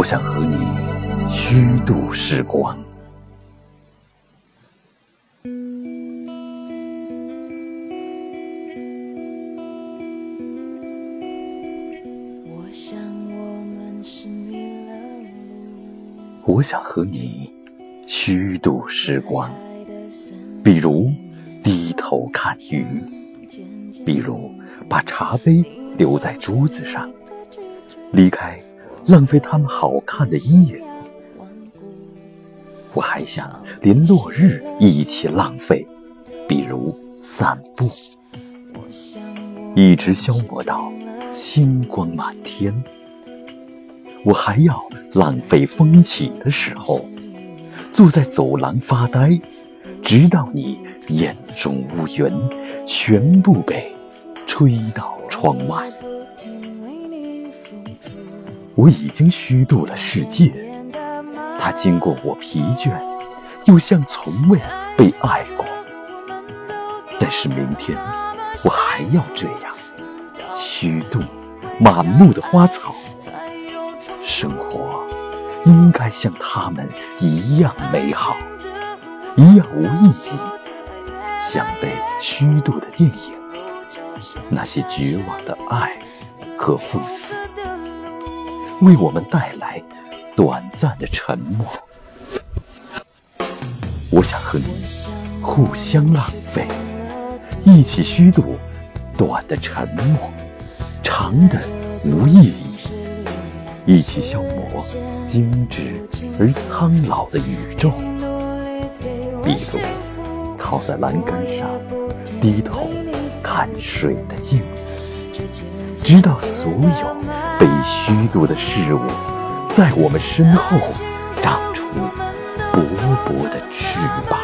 我想和你虚度时光。我想和你虚度时光，比如低头看鱼，比如把茶杯留在桌子上，离开。浪费他们好看的一眼，我还想连落日一起浪费，比如散步，一直消磨到星光满天。我还要浪费风起的时候，坐在走廊发呆，直到你眼中乌云全部被吹到窗外。我已经虚度了世界，它经过我疲倦，又像从未被爱过。但是明天我还要这样虚度满目的花草。生活应该像他们一样美好，一样无意义，像被虚度的电影，那些绝望的爱和赴死。为我们带来短暂的沉默。我想和你互相浪费，一起虚度短的沉默，长的无意义，一起消磨精致而苍老的宇宙。比如靠在栏杆上，低头看水的镜子，直到所有。被虚度的事物，在我们身后长出薄薄的翅膀。